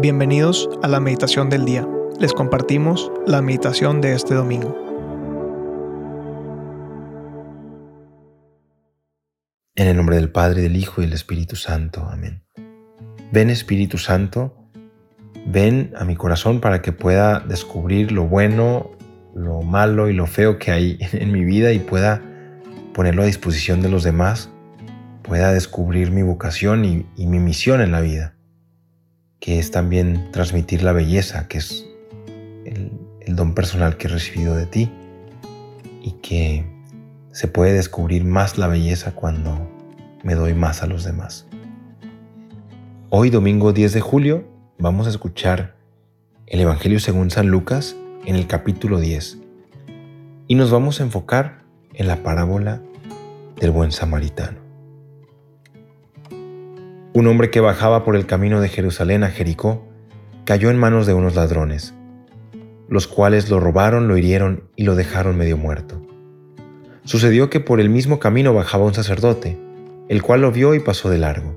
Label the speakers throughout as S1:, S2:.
S1: Bienvenidos a la meditación del día. Les compartimos la meditación de este domingo.
S2: En el nombre del Padre, del Hijo y del Espíritu Santo. Amén. Ven Espíritu Santo, ven a mi corazón para que pueda descubrir lo bueno, lo malo y lo feo que hay en mi vida y pueda ponerlo a disposición de los demás, pueda descubrir mi vocación y, y mi misión en la vida que es también transmitir la belleza, que es el, don personal que he recibido de ti y que se puede descubrir más la belleza cuando me doy más a los demás. Hoy, domingo 10 de julio, vamos a escuchar el Evangelio según San Lucas en el capítulo 10 y nos vamos a enfocar en la parábola del buen samaritano. Un hombre que bajaba por el camino de Jerusalén a Jericó cayó en manos de unos ladrones, los cuales lo robaron, lo hirieron y lo dejaron medio muerto. Sucedió que por el mismo camino bajaba un sacerdote, el cual lo vio y pasó de largo.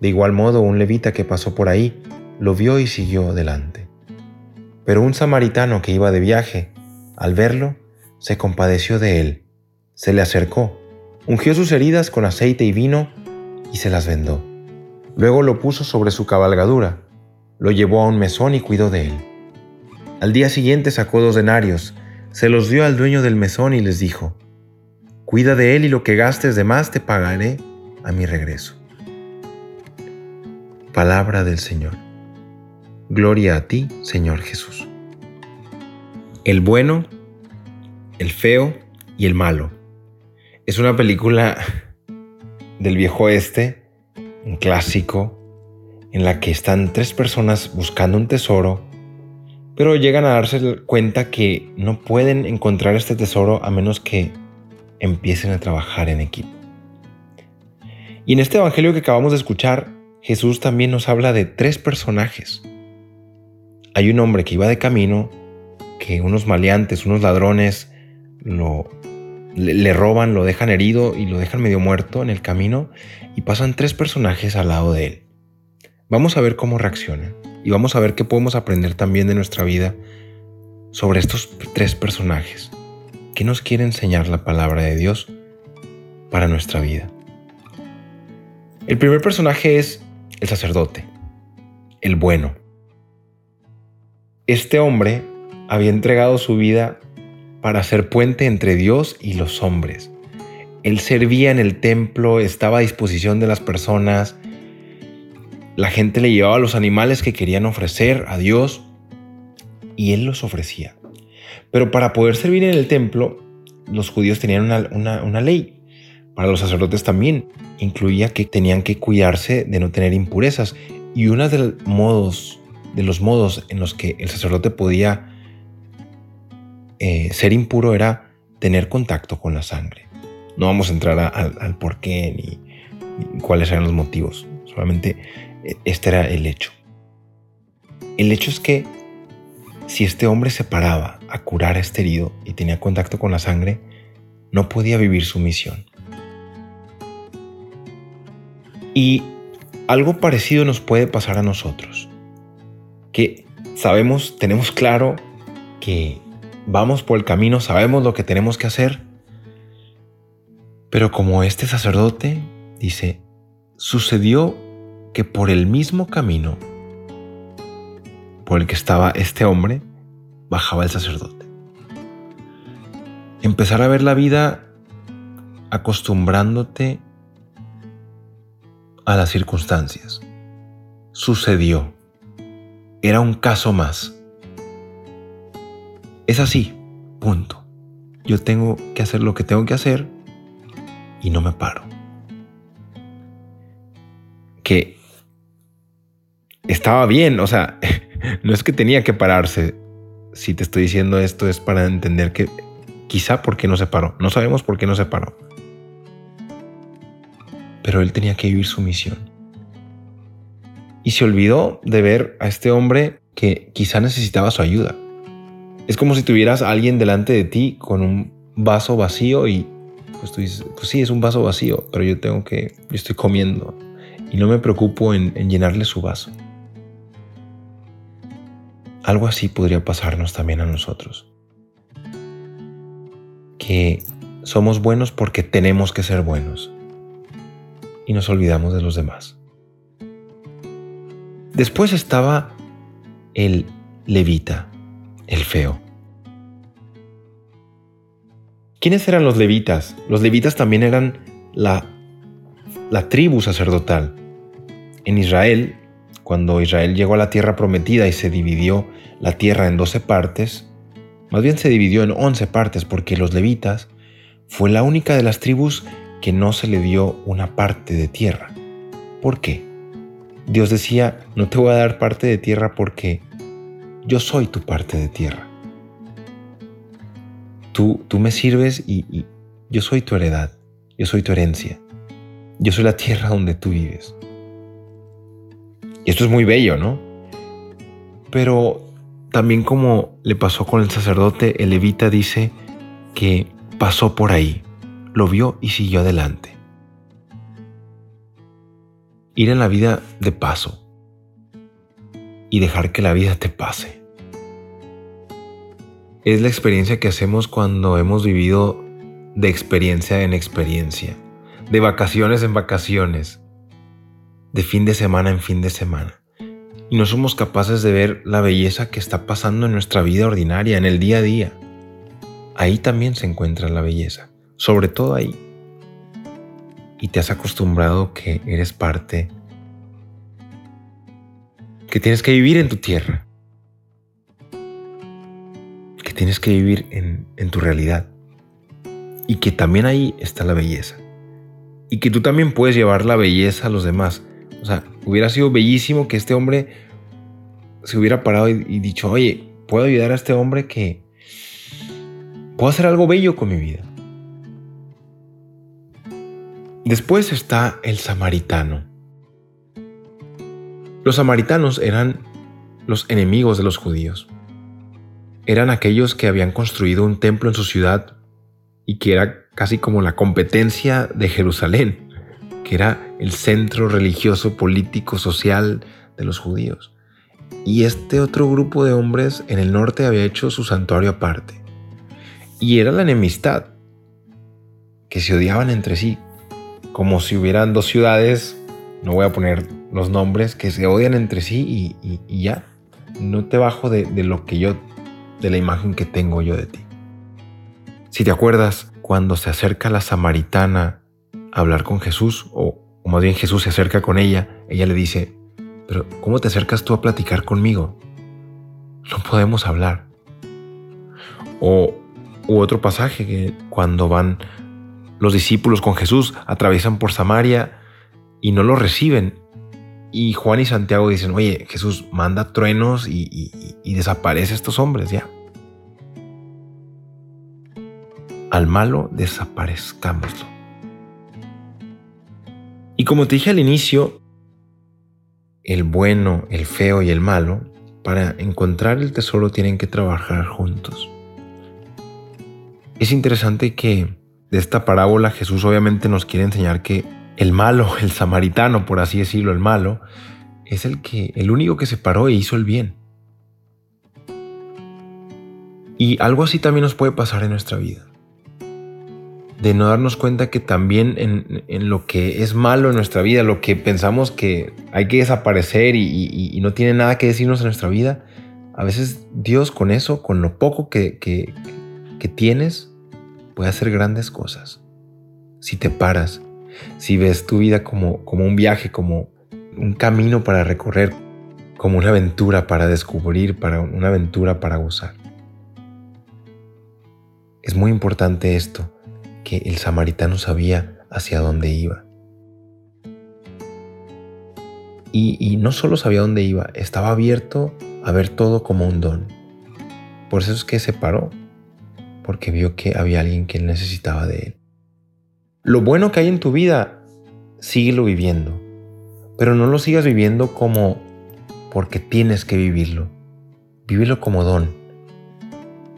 S2: De igual modo un levita que pasó por ahí lo vio y siguió delante. Pero un samaritano que iba de viaje, al verlo, se compadeció de él, se le acercó, ungió sus heridas con aceite y vino y se las vendó. Luego lo puso sobre su cabalgadura, lo llevó a un mesón y cuidó de él. Al día siguiente sacó dos denarios, se los dio al dueño del mesón y les dijo, Cuida de él y lo que gastes de más te pagaré a mi regreso. Palabra del Señor. Gloria a ti, Señor Jesús. El bueno, el feo y el malo. Es una película del viejo oeste un clásico, en la que están tres personas buscando un tesoro, pero llegan a darse cuenta que no pueden encontrar este tesoro a menos que empiecen a trabajar en equipo. Y en este Evangelio que acabamos de escuchar, Jesús también nos habla de tres personajes. Hay un hombre que iba de camino, que unos maleantes, unos ladrones, lo le, roban, lo dejan herido y lo dejan medio muerto en el camino y pasan tres personajes al lado de él. Vamos a ver cómo reaccionan y vamos a ver qué podemos aprender también de nuestra vida sobre estos tres personajes. ¿Qué nos quiere enseñar la palabra de Dios para nuestra vida? El primer personaje es el sacerdote, el bueno. Este hombre había entregado su vida para ser puente entre Dios y los hombres. Él servía en el templo, estaba a disposición de las personas. La gente le llevaba los animales que querían ofrecer a Dios y él los ofrecía. Pero para poder servir en el templo, los judíos tenían una, ley. Para los sacerdotes también incluía que tenían que cuidarse de no tener impurezas. Y uno de los modos, de los modos en los que el sacerdote podía eh, ser impuro era tener contacto con la sangre. No vamos a entrar al por qué ni, cuáles eran los motivos. Solamente eh, este era el hecho. El hecho es que si este hombre se paraba a curar a este herido y tenía contacto con la sangre, no podía vivir su misión. Y algo parecido nos puede pasar a nosotros, que sabemos, tenemos claro que vamos por el camino, sabemos lo que tenemos que hacer, pero como este sacerdote dice, sucedió que por el mismo camino por el que estaba este hombre, bajaba el sacerdote. Empezar a ver la vida acostumbrándote a las circunstancias. Sucedió. Era un caso más. Es así, punto. Yo tengo que hacer lo que tengo que hacer y no me paro. Que estaba bien, o sea, no es que tenía que pararse. Si te estoy diciendo esto es para entender que quizá por qué no se paró. No sabemos por qué no se paró. Pero él tenía que vivir su misión. Y se olvidó de ver a este hombre que quizá necesitaba su ayuda. Es como si tuvieras a alguien delante de ti con un vaso vacío y pues tú dices, pues sí, es un vaso vacío, pero yo tengo que, yo estoy comiendo y no me preocupo en, llenarle su vaso. algo así podría pasarnos también a nosotros. Que somos buenos porque tenemos que ser buenos y nos olvidamos de los demás. Después estaba el levita, el feo. ¿Quiénes eran los levitas? Los levitas también eran la, la tribu sacerdotal. En Israel, cuando Israel llegó a la tierra prometida y se dividió la tierra en 12 partes, más bien se dividió en 11 partes porque los levitas fue la única de las tribus que no se le dio una parte de tierra. ¿Por qué? Dios decía, no te voy a dar parte de tierra porque yo soy tu parte de tierra. Tú, tú me sirves y, y yo soy tu heredad, yo soy tu herencia, yo soy la tierra donde tú vives. Y esto es muy bello, ¿no? Pero también como le pasó con el sacerdote, el levita dice que pasó por ahí, lo vio y siguió adelante. Ir en la vida de paso y dejar que la vida te pase. Es la experiencia que hacemos cuando hemos vivido de experiencia en experiencia, de vacaciones en vacaciones, de fin de semana en fin de semana. Y no somos capaces de ver la belleza que está pasando en nuestra vida ordinaria, en el día a día. Ahí también se encuentra la belleza, sobre todo ahí. Y te has acostumbrado que eres parte, que tienes que vivir en tu tierra, que tienes que vivir en, tu realidad y que también ahí está la belleza. Y que tú también puedes llevar la belleza a los demás. O sea, hubiera sido bellísimo que este hombre se hubiera parado y, y dicho, oye, puedo ayudar a este hombre que puedo hacer algo bello con mi vida. Después está el samaritano. Los samaritanos eran los enemigos de los judíos. Eran aquellos que habían construido un templo en su ciudad y que era casi como la competencia de Jerusalén, que era el centro religioso, político, social de los judíos. Y este otro grupo de hombres en el norte había hecho su santuario aparte. Y era la enemistad, que se odiaban entre sí, como si hubieran dos ciudades, no voy a poner los nombres, que se odian entre sí y, ya, no te bajo de, lo que yo, de la imagen que tengo yo de ti. Si te acuerdas, cuando se acerca la samaritana a hablar con Jesús, o, más bien Jesús se acerca con ella, ella le dice, pero ¿cómo te acercas tú a platicar conmigo? No podemos hablar. O u otro pasaje que cuando van los discípulos con Jesús, atraviesan por Samaria y no lo reciben. Y Juan y Santiago dicen, oye, Jesús manda truenos y, y desaparece estos hombres ya. al malo desaparezcámoslo. Y como te dije al inicio, el bueno, el feo y el malo, para encontrar el tesoro tienen que trabajar juntos. Es interesante que de esta parábola Jesús obviamente nos quiere enseñar que el malo, el samaritano, por así decirlo, el malo, es el que el único que se paró e hizo el bien. Y algo así también nos puede pasar en nuestra vida de no darnos cuenta que también en, lo que es malo en nuestra vida, lo que pensamos que hay que desaparecer y, no tiene nada que decirnos en nuestra vida, a veces Dios con eso, con lo poco que, que, tienes, puede hacer grandes cosas. Si te paras, si ves tu vida como, como un viaje, como un camino para recorrer, como una aventura para descubrir, para una aventura para gozar. Es muy importante esto, que el samaritano sabía hacia dónde iba. Y, no solo sabía dónde iba, estaba abierto a ver todo como un don. Por eso es que se paró, porque vio que había alguien que necesitaba de él. Lo bueno que hay en tu vida, síguelo viviendo, pero no lo sigas viviendo como porque tienes que vivirlo. Vívelo como don.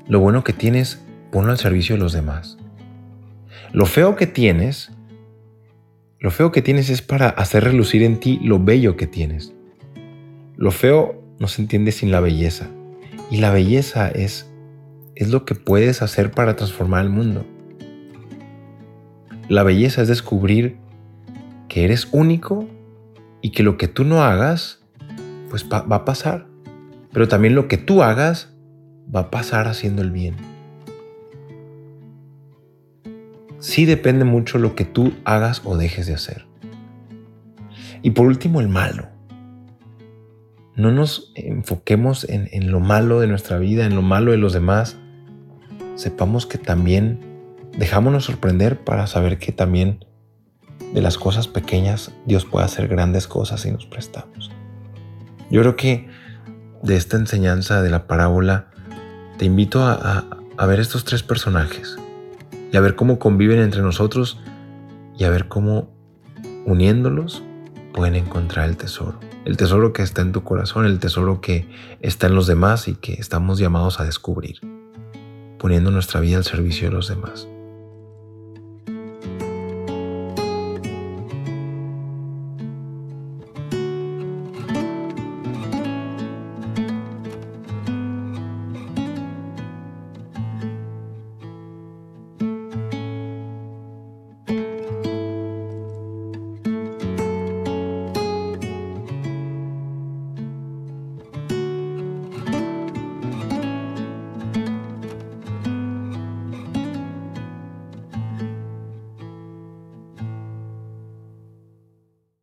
S2: Lo bueno que tienes, ponlo al servicio de los demás. Lo feo que tienes, lo feo que tienes es para hacer relucir en ti lo bello que tienes. Lo feo no se entiende sin la belleza. Y la belleza es, es lo que puedes hacer para transformar el mundo. La belleza es descubrir que eres único y que lo que tú no hagas, pues va a pasar. Pero también lo que tú hagas va a pasar haciendo el bien. Sí depende mucho lo que tú hagas o dejes de hacer. Y por último, el malo. No nos enfoquemos en, en, lo malo de nuestra vida, en lo malo de los demás. Sepamos que también dejámonos sorprender para saber que también de las cosas pequeñas Dios puede hacer grandes cosas si nos prestamos. Yo creo que de esta enseñanza de la parábola te invito a, a, ver estos tres personajes y a ver cómo conviven entre nosotros y a ver cómo uniéndolos pueden encontrar el tesoro. El tesoro que está en tu corazón, el tesoro que está en los demás y que estamos llamados a descubrir, poniendo nuestra vida al servicio de los demás.